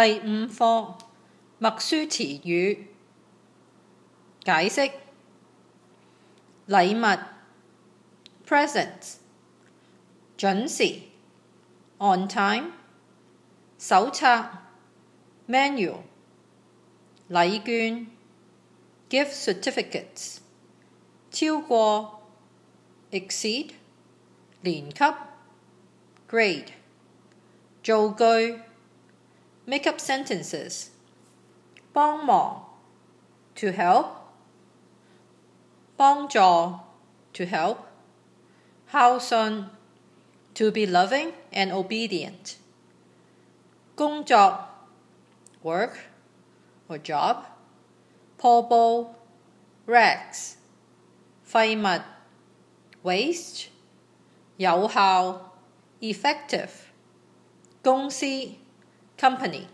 第五課默書詞語解釋禮物 presents 準時 on time 手冊 manual 禮券 gift certificates 超過 exceed 年級 grade 造句 make up sentences 帮忙 to help 帮助 to help 孝顺 to be loving and obedient 工作 work or job 破布 rags 废物 waste 有效 effective 公司 company